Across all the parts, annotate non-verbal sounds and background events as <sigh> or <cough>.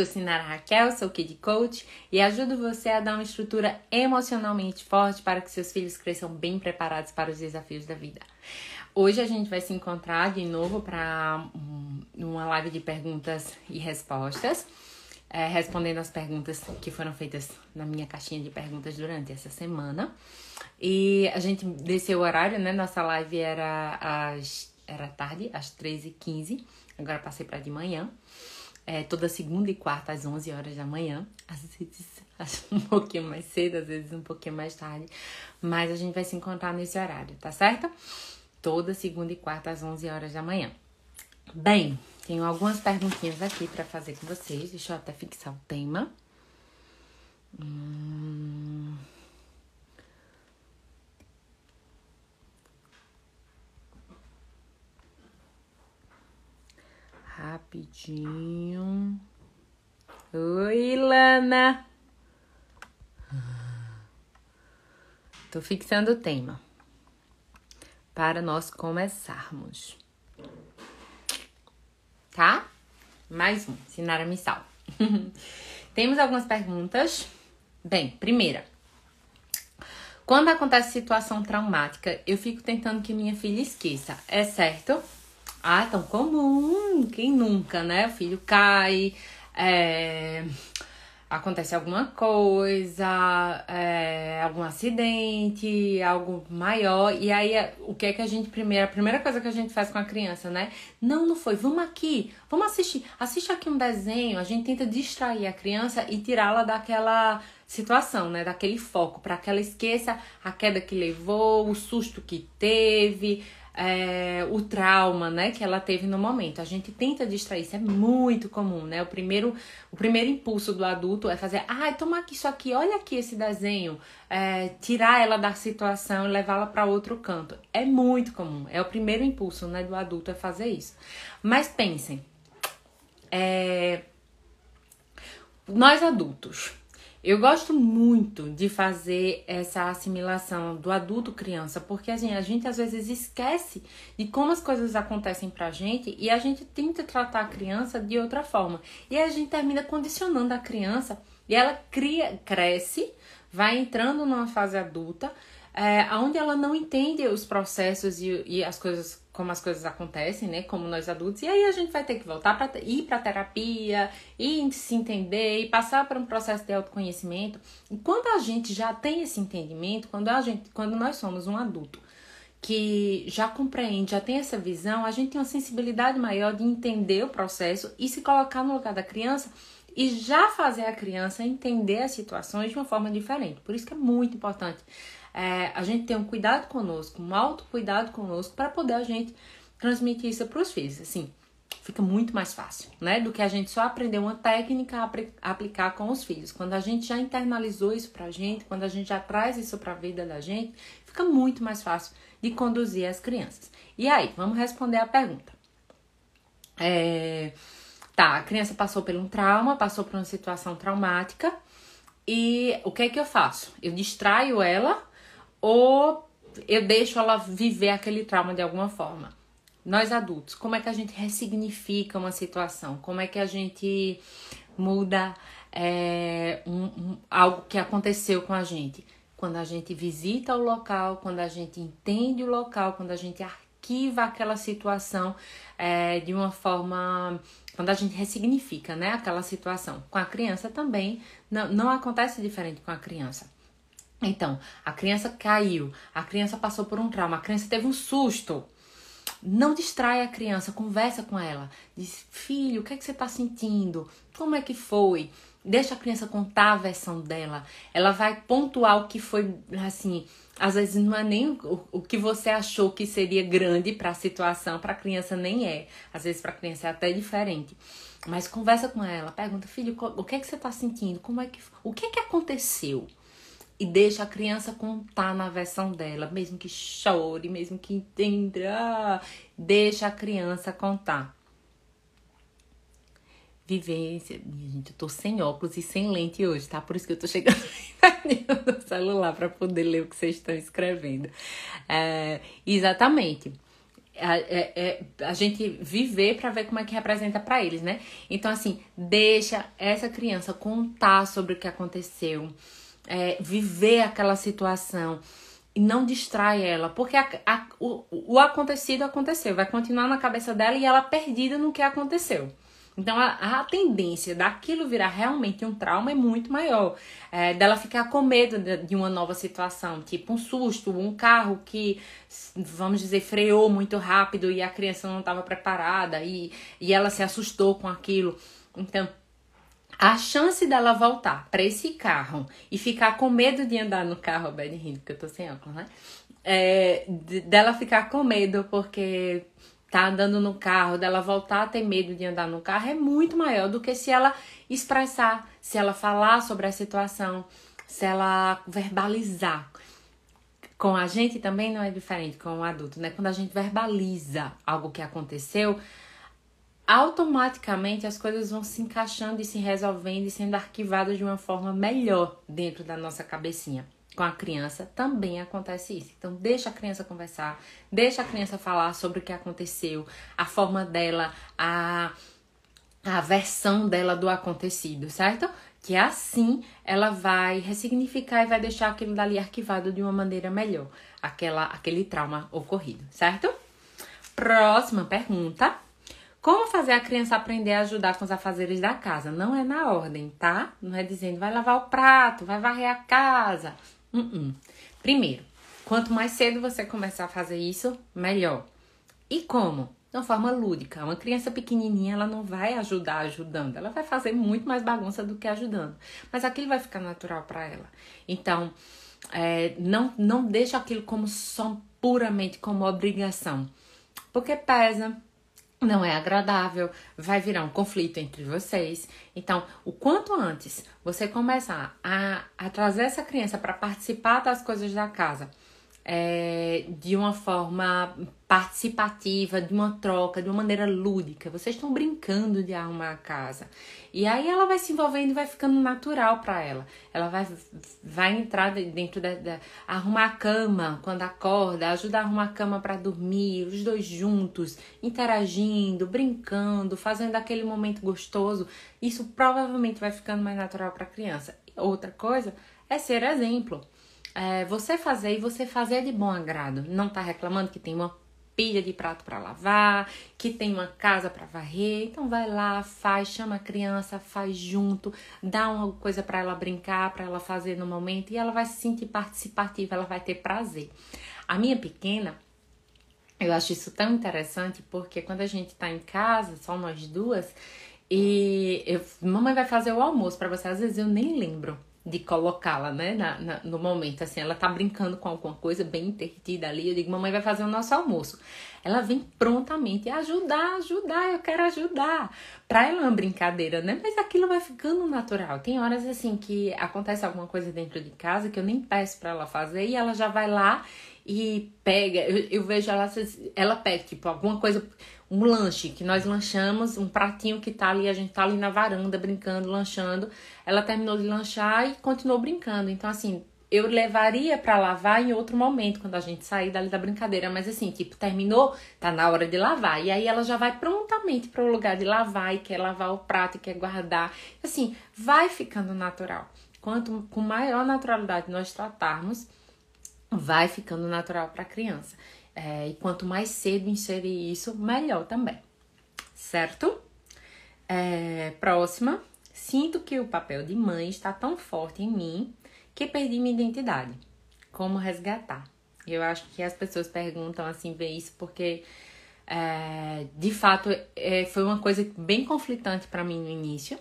sou Sinara Raquel, sou Kid Coach e ajudo você a dar uma estrutura emocionalmente forte para que seus filhos cresçam bem preparados para os desafios da vida. Hoje a gente vai se encontrar de novo para uma live de perguntas e respostas, é, respondendo as perguntas que foram feitas na minha caixinha de perguntas durante essa semana. E a gente desceu o horário, né? Nossa live era às era tarde, às 13h15, agora passei para de manhã. É, toda segunda e quarta às 11 horas da manhã, às vezes <laughs> um pouquinho mais cedo, às vezes um pouquinho mais tarde, mas a gente vai se encontrar nesse horário, tá certo? toda segunda e quarta às 11 horas da manhã. Bem, tenho algumas perguntinhas aqui para fazer com vocês. Deixa eu até fixar o tema. Hum... Rapidinho. Oi, Lana. Tô fixando o tema para nós começarmos. Tá? Mais um, Sinara Missal. <laughs> Temos algumas perguntas. Bem, primeira. Quando acontece situação traumática, eu fico tentando que minha filha esqueça. É certo? Ah, tão comum. Quem nunca, né? O filho cai, é acontece alguma coisa, é, algum acidente, algo maior, e aí o que é que a gente primeiro, a primeira coisa que a gente faz com a criança, né? Não, não foi, vamos aqui, vamos assistir, assiste aqui um desenho, a gente tenta distrair a criança e tirá-la daquela situação, né? Daquele foco, para que ela esqueça a queda que levou, o susto que teve, é, o trauma, né, que ela teve no momento. A gente tenta distrair, isso é muito comum, né? O primeiro, o primeiro impulso do adulto é fazer, ai, toma aqui isso aqui, olha aqui esse desenho, é, tirar ela da situação e levá-la para outro canto. É muito comum, é o primeiro impulso, né, do adulto é fazer isso. Mas pensem, é, nós adultos, eu gosto muito de fazer essa assimilação do adulto criança, porque assim, a gente às vezes esquece de como as coisas acontecem pra gente e a gente tenta tratar a criança de outra forma. E a gente termina condicionando a criança e ela cria, cresce, vai entrando numa fase adulta, é, onde ela não entende os processos e, e as coisas como as coisas acontecem, né? Como nós adultos. E aí a gente vai ter que voltar para ir para terapia, e se entender e passar por um processo de autoconhecimento. E quando a gente já tem esse entendimento, quando a gente, quando nós somos um adulto que já compreende, já tem essa visão, a gente tem uma sensibilidade maior de entender o processo e se colocar no lugar da criança e já fazer a criança entender as situações de uma forma diferente. Por isso que é muito importante é, a gente ter um cuidado conosco, um autocuidado conosco, para poder a gente transmitir isso para os filhos. Assim, fica muito mais fácil, né? Do que a gente só aprender uma técnica a aplicar com os filhos. Quando a gente já internalizou isso pra gente, quando a gente já traz isso pra vida da gente, fica muito mais fácil de conduzir as crianças. E aí, vamos responder a pergunta. É, tá, a criança passou por um trauma, passou por uma situação traumática, e o que é que eu faço? Eu distraio ela ou eu deixo ela viver aquele trauma de alguma forma. Nós adultos, como é que a gente ressignifica uma situação? Como é que a gente muda é, um, um, algo que aconteceu com a gente? Quando a gente visita o local, quando a gente entende o local, quando a gente arquiva aquela situação é, de uma forma. Quando a gente ressignifica né, aquela situação. Com a criança também não, não acontece diferente com a criança. Então, a criança caiu, a criança passou por um trauma, a criança teve um susto. Não distrai a criança, conversa com ela. Diz, filho, o que é que você está sentindo? Como é que foi? Deixa a criança contar a versão dela. Ela vai pontuar o que foi, assim, às vezes não é nem o, o que você achou que seria grande para a situação, para a criança nem é. Às vezes para a criança é até diferente. Mas conversa com ela, pergunta, filho, o que é que você está sentindo? Como é que, o que é que aconteceu? E deixa a criança contar na versão dela, mesmo que chore, mesmo que entenda, ah, deixa a criança contar. Vivência, minha gente, eu tô sem óculos e sem lente hoje, tá? Por isso que eu tô chegando <laughs> no celular para poder ler o que vocês estão escrevendo. É, exatamente. a, é, é, a gente viver para ver como é que representa para eles, né? Então, assim, deixa essa criança contar sobre o que aconteceu, é, viver aquela situação e não distrai ela, porque a, a, o, o acontecido aconteceu, vai continuar na cabeça dela e ela perdida no que aconteceu. Então, a, a, tendência daquilo virar realmente um trauma é muito maior. É, dela ficar com medo de, de, uma nova situação, tipo um susto, um carro que, vamos dizer, freou muito rápido e a criança não estava preparada e, e ela se assustou com aquilo. Então, a chance dela voltar para esse carro e ficar com medo de andar no carro, bem rindo, porque eu tô sem óculos, né? É, dela ficar com medo porque tá andando no carro, dela voltar a ter medo de andar no carro é muito maior do que se ela expressar, se ela falar sobre a situação, se ela verbalizar. Com a gente também não é diferente com o adulto, né? Quando a gente verbaliza algo que aconteceu, automaticamente as coisas vão se encaixando e se resolvendo e sendo arquivadas de uma forma melhor dentro da nossa cabecinha com a criança também acontece isso. Então, deixa a criança conversar, deixa a criança falar sobre o que aconteceu, a forma dela, a, a versão dela do acontecido, certo? Que assim ela vai ressignificar e vai deixar aquilo dali arquivado de uma maneira melhor, aquela, aquele trauma ocorrido, certo? Próxima pergunta. Como fazer a criança aprender a ajudar com os afazeres da casa? Não é na ordem, tá? Não é dizendo vai lavar o prato, vai varrer a casa. Uh -uh. Primeiro, quanto mais cedo você começar a fazer isso, melhor. E como? De uma forma lúdica. Uma criança pequenininha, ela não vai ajudar ajudando, ela vai fazer muito mais bagunça do que ajudando. Mas aquilo vai ficar natural para ela. Então, é, não, não deixa aquilo como só puramente como obrigação. Porque pesa, não é agradável, vai virar um conflito entre vocês. Então, o quanto antes você começar a, a trazer essa criança para participar das coisas da casa, é, de uma forma participativa, de uma troca, de uma maneira lúdica. Vocês estão brincando de arrumar a casa. E aí ela vai se envolvendo e vai ficando natural para ela. Ela vai, vai entrar dentro da, da, arrumar a cama quando acorda, ajudar a arrumar a cama para dormir, os dois juntos, interagindo, brincando, fazendo aquele momento gostoso. Isso provavelmente vai ficando mais natural para a criança. Outra coisa é ser exemplo é, você fazer e você fazer de bom agrado. Não tá reclamando que tem uma pilha de prato para lavar, que tem uma casa para varrer. Então vai lá, faz, chama a criança, faz junto, dá uma coisa para ela brincar, para ela fazer no momento e ela vai se sentir participativa, ela vai ter prazer. A minha pequena, eu acho isso tão interessante porque quando a gente tá em casa, só nós duas, e eu, mamãe vai fazer o almoço para você, às vezes eu nem lembro de colocá-la, né, na, na, no momento, assim, ela tá brincando com alguma coisa bem entretida ali, eu digo, mamãe vai fazer o nosso almoço. Ela vem prontamente ajudar, ajudar, eu quero ajudar. Pra ela é uma brincadeira, né, mas aquilo vai ficando natural. Tem horas, assim, que acontece alguma coisa dentro de casa que eu nem peço para ela fazer e ela já vai lá e pega, eu, eu vejo ela, ela pega, tipo, alguma coisa, um lanche que nós lanchamos, um pratinho que tá ali, a gente tá ali na varanda brincando, lanchando. Ela terminou de lanchar e continuou brincando. Então, assim, eu levaria para lavar em outro momento, quando a gente sair dali da brincadeira. Mas assim, tipo, terminou, tá na hora de lavar. E aí ela já vai prontamente para o lugar de lavar e quer lavar o prato e quer guardar. Assim, vai ficando natural. Quanto com maior naturalidade nós tratarmos, vai ficando natural para a criança. É, e quanto mais cedo inserir isso, melhor também. Certo? É, próxima. Sinto que o papel de mãe está tão forte em mim que perdi minha identidade. Como resgatar? Eu acho que as pessoas perguntam assim, ver isso porque é, de fato é, foi uma coisa bem conflitante para mim no início.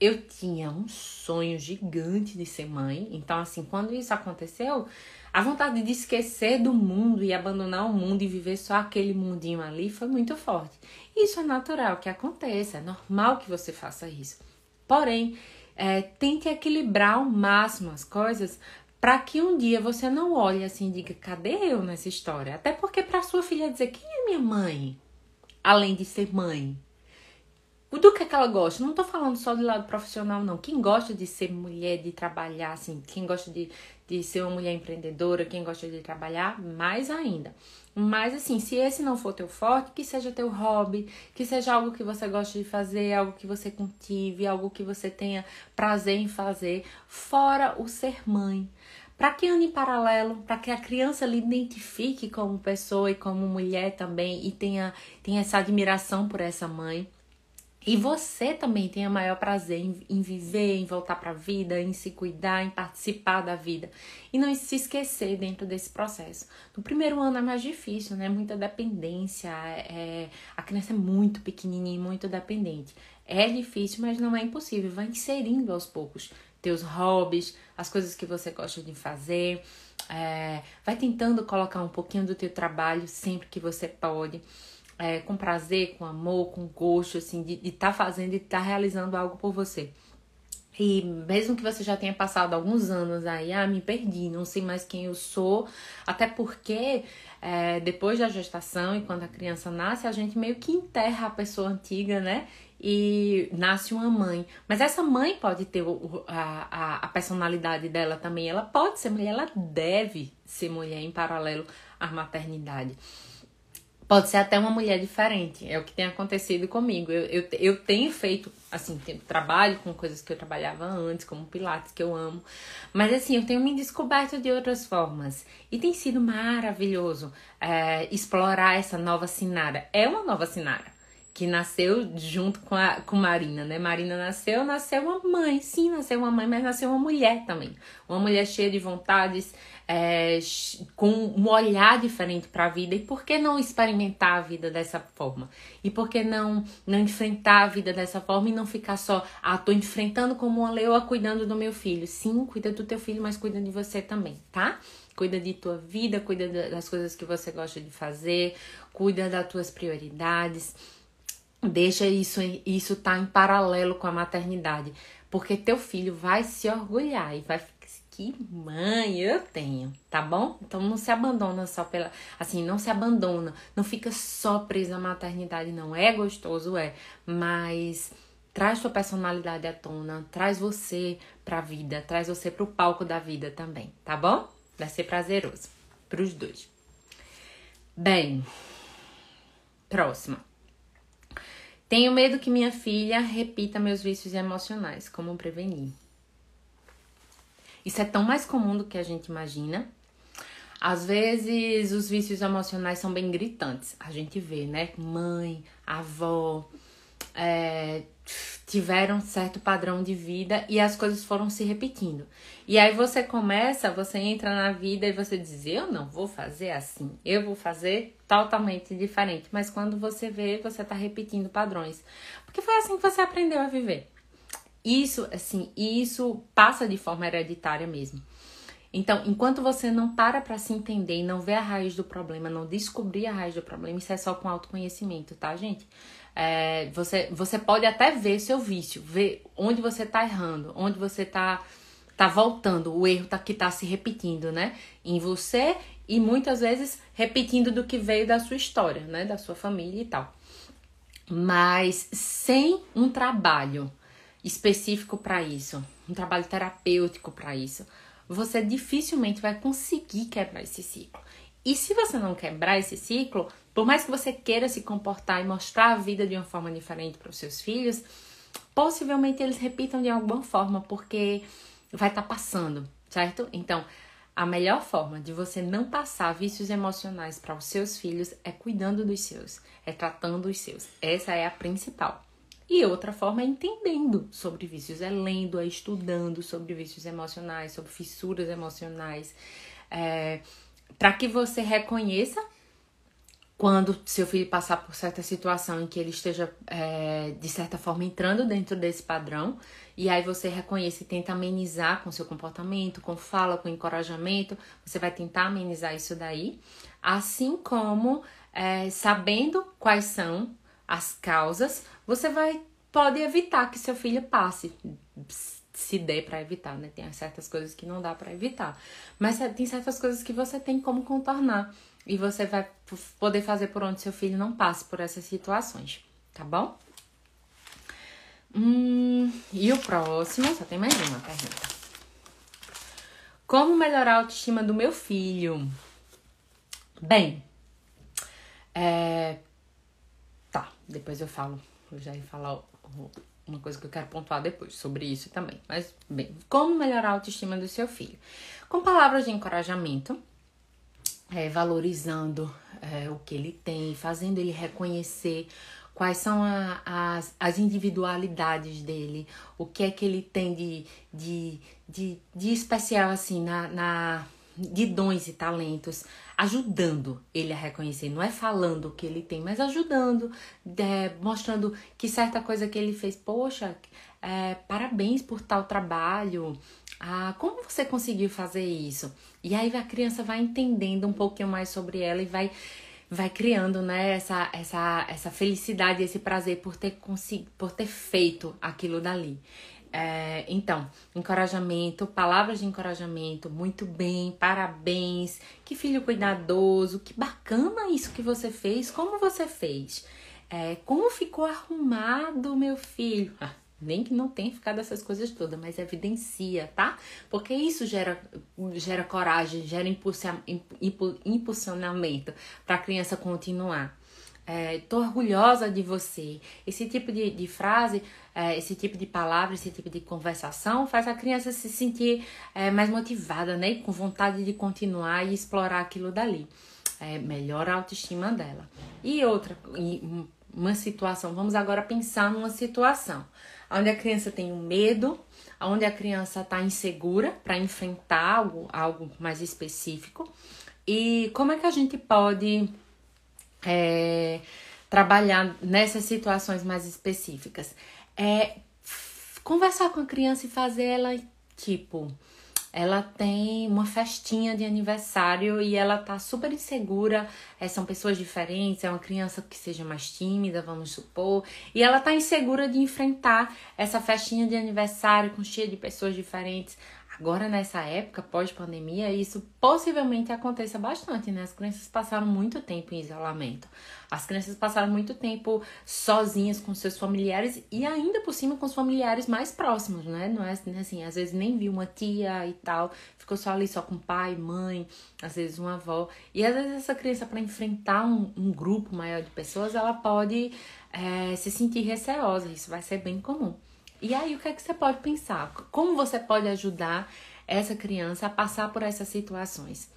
Eu tinha um sonho gigante de ser mãe, então assim, quando isso aconteceu, a vontade de esquecer do mundo e abandonar o mundo e viver só aquele mundinho ali foi muito forte. Isso é natural que aconteça, é normal que você faça isso. Porém, é, tente equilibrar ao máximo as coisas para que um dia você não olhe assim e diga: cadê eu nessa história? Até porque para sua filha dizer: quem é minha mãe? Além de ser mãe. Do que, é que ela gosta? Não tô falando só do lado profissional, não. Quem gosta de ser mulher, de trabalhar, assim, quem gosta de, de ser uma mulher empreendedora, quem gosta de trabalhar, mais ainda. Mas assim, se esse não for teu forte, que seja teu hobby, que seja algo que você gosta de fazer, algo que você cultive, algo que você tenha prazer em fazer, fora o ser mãe. Para que ande em paralelo, para que a criança lhe identifique como pessoa e como mulher também e tenha, tenha essa admiração por essa mãe. E você também tenha maior prazer em, em viver, em voltar para a vida, em se cuidar, em participar da vida. E não se esquecer dentro desse processo. No primeiro ano é mais difícil, né? Muita dependência, é, a criança é muito pequenininha, muito dependente. É difícil, mas não é impossível. Vai inserindo aos poucos teus hobbies, as coisas que você gosta de fazer. É, vai tentando colocar um pouquinho do teu trabalho sempre que você pode. É, com prazer, com amor, com gosto, assim, de estar tá fazendo e estar tá realizando algo por você. E mesmo que você já tenha passado alguns anos aí, ah, me perdi, não sei mais quem eu sou, até porque é, depois da gestação e quando a criança nasce, a gente meio que enterra a pessoa antiga, né? e nasce uma mãe. Mas essa mãe pode ter a, a, a, personalidade dela também. Ela pode ser mulher, ela deve ser mulher em paralelo à maternidade. Pode ser até uma mulher diferente, é o que tem acontecido comigo. Eu, eu, eu tenho feito, assim, trabalho com coisas que eu trabalhava antes, como Pilates, que eu amo. Mas, assim, eu tenho me descoberto de outras formas. E tem sido maravilhoso é, explorar essa nova Sinara. É uma nova Sinara que nasceu junto com, a, com Marina, né? Marina nasceu, nasceu uma mãe, sim, nasceu uma mãe, mas nasceu uma mulher também. Uma mulher cheia de vontades, é, com um olhar diferente para a vida. E por que não experimentar a vida dessa forma? E por que não, não enfrentar a vida dessa forma e não ficar só, ah, tô enfrentando como uma leoa cuidando do meu filho? Sim, cuida do teu filho, mas cuida de você também, tá? Cuida de tua vida, cuida das coisas que você gosta de fazer, cuida das tuas prioridades Deixa isso isso tá em paralelo com a maternidade, porque teu filho vai se orgulhar e vai ficar que mãe eu tenho, tá bom? Então não se abandona só pela, assim, não se abandona, não fica só presa à maternidade, não é gostoso é, mas traz tua personalidade à tona, traz você pra vida, traz você pro palco da vida também, tá bom? Vai ser prazeroso pros dois. Bem, próxima. Tenho medo que minha filha repita meus vícios emocionais. Como prevenir? Isso é tão mais comum do que a gente imagina. Às vezes os vícios emocionais são bem gritantes. A gente vê, né? Mãe, avó, é, tiveram certo padrão de vida e as coisas foram se repetindo. E aí você começa, você entra na vida e você diz: Eu não vou fazer assim, eu vou fazer totalmente diferente. Mas quando você vê, você tá repetindo padrões. Porque foi assim que você aprendeu a viver. Isso, assim, isso passa de forma hereditária mesmo. Então, enquanto você não para para se entender e não vê a raiz do problema, não descobrir a raiz do problema, isso é só com autoconhecimento, tá, gente? É, você, você pode até ver seu vício, ver onde você tá errando, onde você tá, tá voltando, o erro tá, que tá se repetindo, né? Em você e muitas vezes repetindo do que veio da sua história, né? Da sua família e tal. Mas sem um trabalho específico para isso, um trabalho terapêutico para isso, você dificilmente vai conseguir quebrar esse ciclo. E se você não quebrar esse ciclo, por mais que você queira se comportar e mostrar a vida de uma forma diferente para os seus filhos, possivelmente eles repitam de alguma forma, porque vai estar tá passando, certo? Então, a melhor forma de você não passar vícios emocionais para os seus filhos é cuidando dos seus, é tratando os seus. Essa é a principal. E outra forma é entendendo sobre vícios, é lendo, é estudando sobre vícios emocionais, sobre fissuras emocionais, é, para que você reconheça quando seu filho passar por certa situação em que ele esteja, é, de certa forma, entrando dentro desse padrão, e aí você reconhece e tenta amenizar com seu comportamento, com fala, com encorajamento, você vai tentar amenizar isso daí, assim como é, sabendo quais são as causas, você vai pode evitar que seu filho passe. Se der para evitar, né? Tem certas coisas que não dá para evitar, mas tem certas coisas que você tem como contornar e você vai poder fazer por onde seu filho não passe por essas situações, tá bom? Hum, e o próximo, só tem mais uma pergunta. Como melhorar a autoestima do meu filho? Bem, É... Tá, depois eu falo, eu já ia falar uma coisa que eu quero pontuar depois sobre isso também. Mas, bem, como melhorar a autoestima do seu filho? Com palavras de encorajamento, é, valorizando é, o que ele tem, fazendo ele reconhecer quais são a, as, as individualidades dele, o que é que ele tem de, de, de, de especial, assim, na, na, de dons e talentos, ajudando ele a reconhecer, não é falando o que ele tem, mas ajudando, é, mostrando que certa coisa que ele fez, poxa, é, parabéns por tal trabalho, ah, como você conseguiu fazer isso? E aí a criança vai entendendo um pouquinho mais sobre ela e vai vai criando, né, essa, essa, essa felicidade, esse prazer por ter por ter feito aquilo dali. É, então, encorajamento, palavras de encorajamento, muito bem, parabéns, que filho cuidadoso, que bacana isso que você fez, como você fez, é, como ficou arrumado, meu filho. <laughs> Nem que não tenha ficado essas coisas todas, mas evidencia, tá? Porque isso gera, gera coragem, gera impulsionamento para a criança continuar. É, orgulhosa de você. Esse tipo de, de frase, é, esse tipo de palavra, esse tipo de conversação faz a criança se sentir é, mais motivada, né? Com vontade de continuar e explorar aquilo dali. É, melhora a autoestima dela. E outra, uma situação, vamos agora pensar numa situação onde a criança tem um medo, onde a criança está insegura para enfrentar algo, algo mais específico. E como é que a gente pode é, trabalhar nessas situações mais específicas? É conversar com a criança e fazer ela, tipo, ela tem uma festinha de aniversário e ela tá super insegura. É, são pessoas diferentes, é uma criança que seja mais tímida, vamos supor, e ela tá insegura de enfrentar essa festinha de aniversário com cheia de pessoas diferentes. Agora, nessa época, pós-pandemia, isso possivelmente aconteça bastante, né? As crianças passaram muito tempo em isolamento. As crianças passaram muito tempo sozinhas com seus familiares e ainda por cima com os familiares mais próximos, né? Não é assim, às vezes nem viu uma tia e tal, ficou só ali só com pai, mãe, às vezes uma avó. E às vezes essa criança, para enfrentar um, um, grupo maior de pessoas, ela pode é, se sentir receosa. Isso vai ser bem comum. E aí, o que é que você pode pensar? Como você pode ajudar essa criança a passar por essas situações?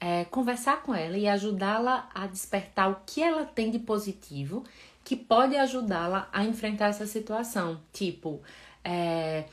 É, conversar com ela e ajudá-la a despertar o que ela tem de positivo que pode ajudá-la a enfrentar essa situação. Tipo, é,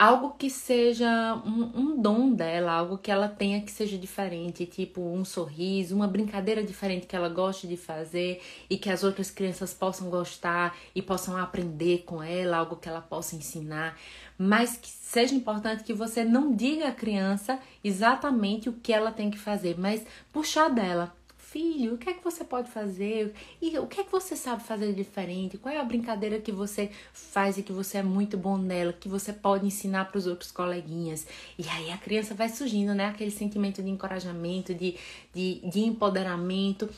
algo que seja um, um, dom dela, algo que ela tenha que seja diferente, tipo um sorriso, uma brincadeira diferente que ela goste de fazer e que as outras crianças possam gostar e possam aprender com ela, algo que ela possa ensinar, mas que seja importante que você não diga à criança exatamente o que ela tem que fazer, mas puxar dela filho, o que é que você pode fazer? E o que é que você sabe fazer diferente? Qual é a brincadeira que você faz e que você é muito bom nela, que você pode ensinar para os outros coleguinhas? E aí a criança vai surgindo, né? Aquele sentimento de encorajamento, de, de, de empoderamento.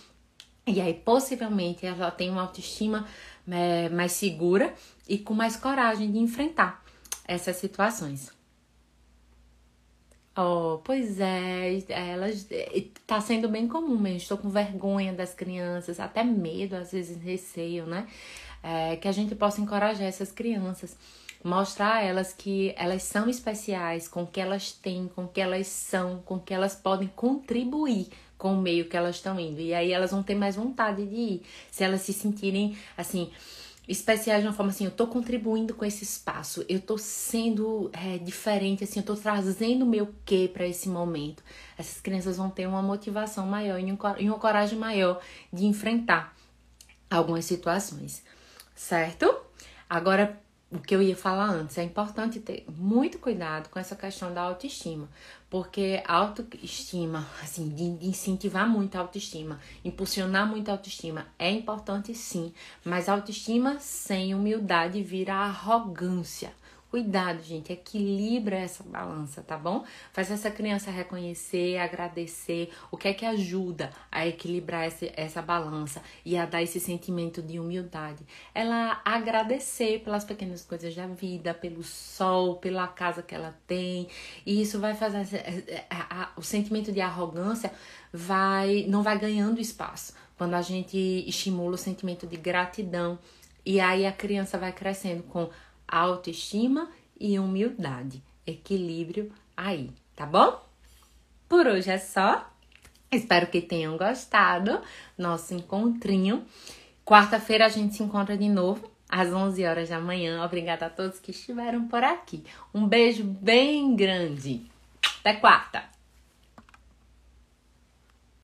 E aí, possivelmente, ela tem uma autoestima é, mais segura e com mais coragem de enfrentar essas situações. Oh, pois é, elas tá sendo bem comum mesmo. Estou com vergonha das crianças, até medo, às vezes receio, né? É, que a gente possa encorajar essas crianças, mostrar a elas que elas são especiais, com o que elas têm, com o que elas são, com o que elas podem contribuir com o meio que elas estão indo. E aí elas vão ter mais vontade de ir, se elas se sentirem assim especiais de uma forma assim, eu tô contribuindo com esse espaço, eu tô sendo é, diferente, assim, eu tô trazendo meu quê para esse momento. Essas crianças vão ter uma motivação maior e uma coragem maior de enfrentar algumas situações, certo? Agora, o que eu ia falar antes, é importante ter muito cuidado com essa questão da autoestima, porque autoestima, assim, de incentivar muito a autoestima, impulsionar muito a autoestima é importante sim, mas autoestima sem humildade vira arrogância. Cuidado, gente, equilibra essa balança, tá bom? Faz essa criança reconhecer, agradecer, o que é que ajuda a equilibrar essa, essa balança e a dar esse sentimento de humildade. Ela agradecer pelas pequenas coisas da vida, pelo sol, pela casa que ela tem, e isso vai fazer a, a, o sentimento de arrogância vai não vai ganhando espaço quando a gente estimula o sentimento de gratidão. E aí a criança vai crescendo com autoestima e humildade. Equilíbrio aí, tá bom? Por hoje é só. Espero que tenham gostado nosso encontrinho. Quarta-feira a gente se encontra de novo às 11 horas da manhã. Obrigada a todos que estiveram por aqui. Um beijo bem grande. Até quarta!